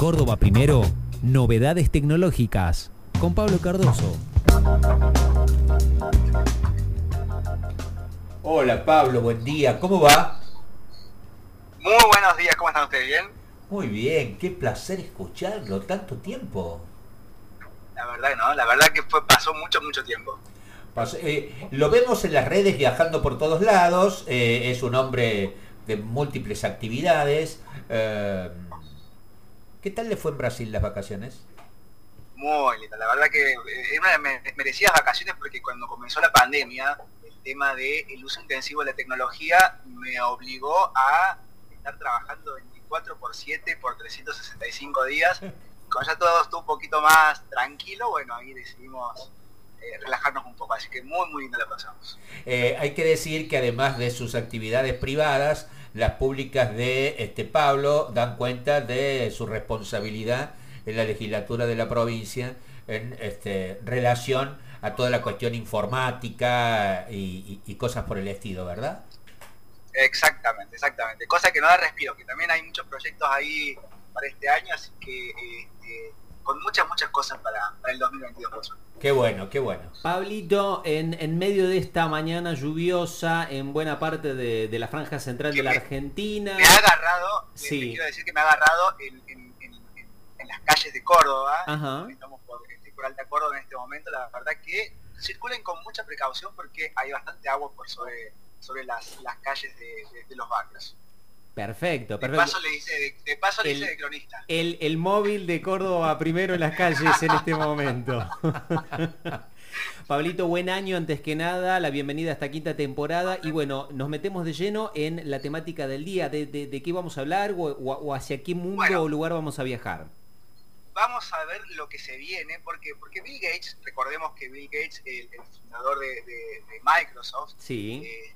Córdoba Primero, novedades tecnológicas con Pablo Cardoso. Hola Pablo, buen día, ¿cómo va? Muy buenos días, ¿cómo están ustedes? ¿Bien? Muy bien, qué placer escucharlo, tanto tiempo. La verdad, ¿no? La verdad que fue, pasó mucho, mucho tiempo. Eh, lo vemos en las redes viajando por todos lados, eh, es un hombre de múltiples actividades. Eh, ¿Qué tal le fue en Brasil las vacaciones? Muy linda, la verdad que eran merecidas vacaciones porque cuando comenzó la pandemia, el tema del uso intensivo de la tecnología me obligó a estar trabajando 24 por 7 por 365 días. Cuando ya todo estuvo un poquito más tranquilo, bueno, ahí decidimos eh, relajarnos un poco. Así que muy, muy lindo la pasamos. Eh, hay que decir que además de sus actividades privadas, las públicas de este Pablo dan cuenta de su responsabilidad en la legislatura de la provincia en este, relación a toda la cuestión informática y, cosas por el estilo, ¿verdad? Exactamente, exactamente. Cosa que no da respiro, que también hay muchos proyectos ahí para este año, así que este, con muchas, muchas cosas para, el 2022. Qué bueno, qué bueno. Pablito, en, en, medio de esta mañana lluviosa en buena parte de, la franja central de la Argentina. Me ha agarrado, sí. quiero decir que me ha agarrado en, las calles de Córdoba. Estamos por, estoy por Alta Córdoba en este momento. La verdad que circulen con mucha precaución porque hay bastante agua por sobre, sobre las, calles de los barrios. Perfecto, perfecto. De paso le dice de, paso le de cronista. El, el móvil de Córdoba primero en las calles en este momento. Pablito, buen año antes que nada, la bienvenida a esta quinta temporada y bueno, nos metemos de lleno en la temática del día, de, de, qué vamos a hablar o, hacia qué mundo o lugar vamos a viajar. Vamos a ver lo que se viene, porque, porque Bill Gates, recordemos que Bill Gates, el, fundador de, Microsoft, sí. Eh,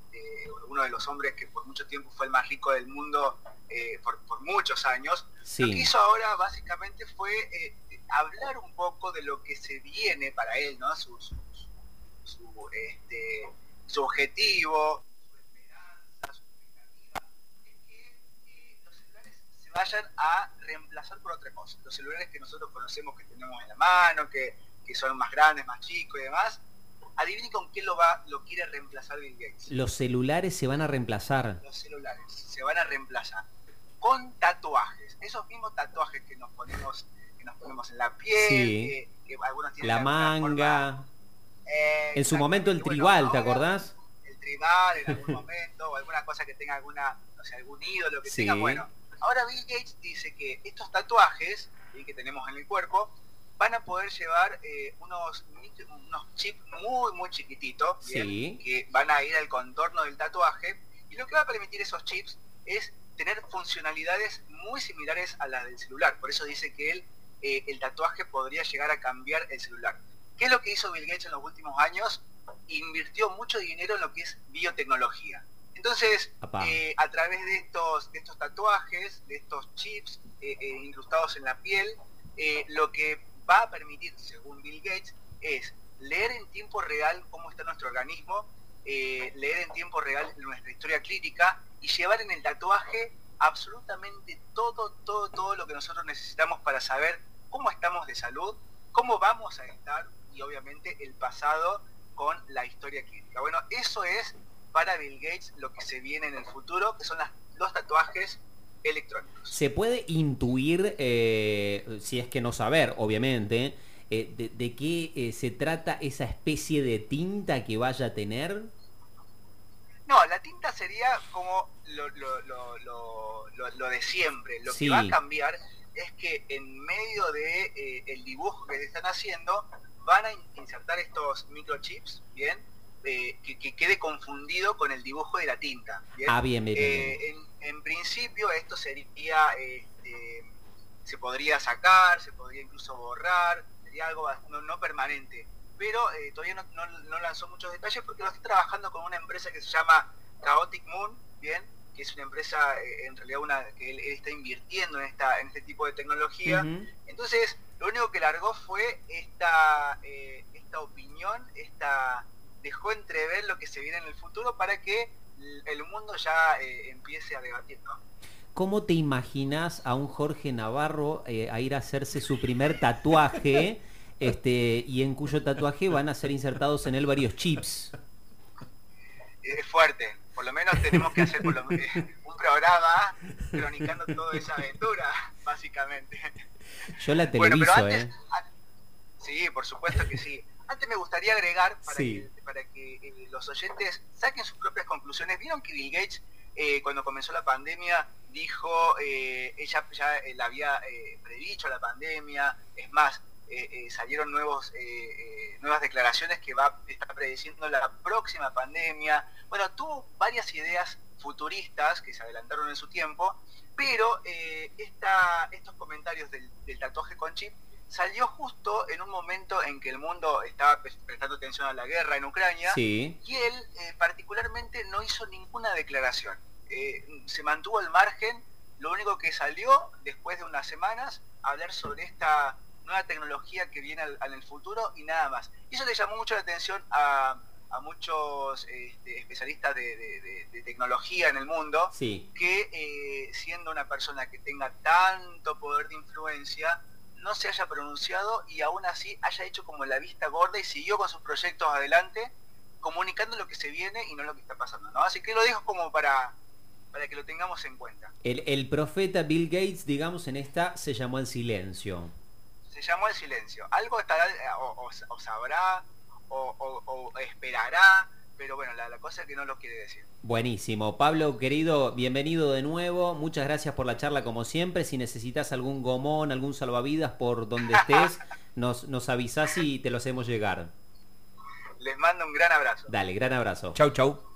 uno de los hombres que por mucho tiempo fue el más rico del mundo eh, por, muchos años, lo que hizo ahora básicamente fue eh, hablar un poco de lo que se viene para él, ¿no? Su, su, este, objetivo, su esperanza, su expectativa, es que eh, los celulares se vayan a reemplazar por otra cosa. Los celulares que nosotros conocemos que tenemos en la mano, que, que son más grandes, más chicos y demás, Adivinen con qué lo va, lo quiere reemplazar Bill Gates. Los celulares se van a reemplazar. Los celulares se van a reemplazar con tatuajes. Esos mismos tatuajes que nos ponemos, que nos ponemos en la piel, que, algunos tienen la manga. en su momento el tribal, ¿te acordás? El tribal en algún momento, o alguna cosa que tenga alguna, o sea, algún ídolo que tenga, bueno. Ahora Bill Gates dice que estos tatuajes que tenemos en el cuerpo van a poder llevar eh, unos, unos chips muy, muy chiquititos, que van a ir al contorno del tatuaje, y lo que va a permitir esos chips es tener funcionalidades muy similares a las del celular. Por eso dice que él, eh, el tatuaje podría llegar a cambiar el celular. ¿Qué es lo que hizo Bill Gates en los últimos años? Invirtió mucho dinero en lo que es biotecnología. Entonces, eh, a través de estos, de estos tatuajes, de estos chips incrustados en la piel, lo que va a permitir, según Bill Gates, es leer en tiempo real cómo está nuestro organismo, eh, leer en tiempo real nuestra historia clínica y llevar en el tatuaje absolutamente todo, todo, todo lo que nosotros necesitamos para saber cómo estamos de salud, cómo vamos a estar y obviamente el pasado con la historia clínica. Bueno, eso es para Bill Gates lo que se viene en el futuro, que son las, los tatuajes electrónicos. ¿Se puede intuir, eh, si es que no saber, obviamente, eh, de, qué eh, se trata esa especie de tinta que vaya a tener? No, la tinta sería como lo, de siempre. Lo que va a cambiar es que en medio de el dibujo que le están haciendo, van a insertar estos microchips, ¿bien? Que, quede confundido con el dibujo de la tinta. Ah, bien, bien en principio esto sería, este, se podría sacar, se podría incluso borrar, sería algo no, permanente. Pero eh, todavía no, lanzó muchos detalles porque lo estoy trabajando con una empresa que se llama Chaotic Moon, bien, que es una empresa eh, en realidad una que él, está invirtiendo en esta en este tipo de tecnología. Entonces, lo único que largó fue esta eh, esta opinión, esta dejó entrever lo que se viene en el futuro para que el mundo ya eh, empiece a debatir, ¿no? ¿cómo te imaginas a un Jorge Navarro eh, a ir a hacerse su primer tatuaje? Este, y en cuyo tatuaje van a ser insertados en él varios chips. Es fuerte, por lo menos tenemos que hacer por lo, un programa cronicando toda esa aventura, básicamente. Yo la televiso, ¿eh? Sí, por supuesto que sí. Antes me gustaría agregar para que, para que eh, los oyentes saquen sus propias conclusiones. Vieron que Bill Gates, eh, cuando comenzó la pandemia, dijo, eh, ella ya la había predicho la pandemia, es más, salieron nuevos, nuevas declaraciones que va a estar prediciendo la próxima pandemia. Bueno, tuvo varias ideas futuristas que se adelantaron en su tiempo, pero estos comentarios del, del tatuaje con chip salió justo en un momento en que el mundo estaba prestando atención a la guerra en Ucrania y él eh, particularmente no hizo ninguna declaración. Eh, se mantuvo al margen, lo único que salió después de unas semanas, hablar sobre esta nueva tecnología que viene al, en el futuro y nada más. Y eso le llamó mucho la atención a, muchos este, especialistas de, tecnología en el mundo, que eh, siendo una persona que tenga tanto poder de influencia, no se haya pronunciado y aún así haya hecho como la vista gorda y siguió con sus proyectos adelante, comunicando lo que se viene y no lo que está pasando. ¿no? Así que lo dejo como para, para que lo tengamos en cuenta. El, profeta Bill Gates, digamos, en esta se llamó el silencio. Se llamó el silencio. Algo estará, o, sabrá, o esperará, pero bueno, la, cosa es que no lo quiere decir. Buenísimo. Pablo, querido, bienvenido de nuevo. Muchas gracias por la charla como siempre. Si necesitas algún gomón, algún salvavidas por donde estés, nos, nos avisás y te lo hacemos llegar. Les mando un gran abrazo. Dale, gran abrazo. Chau, chau.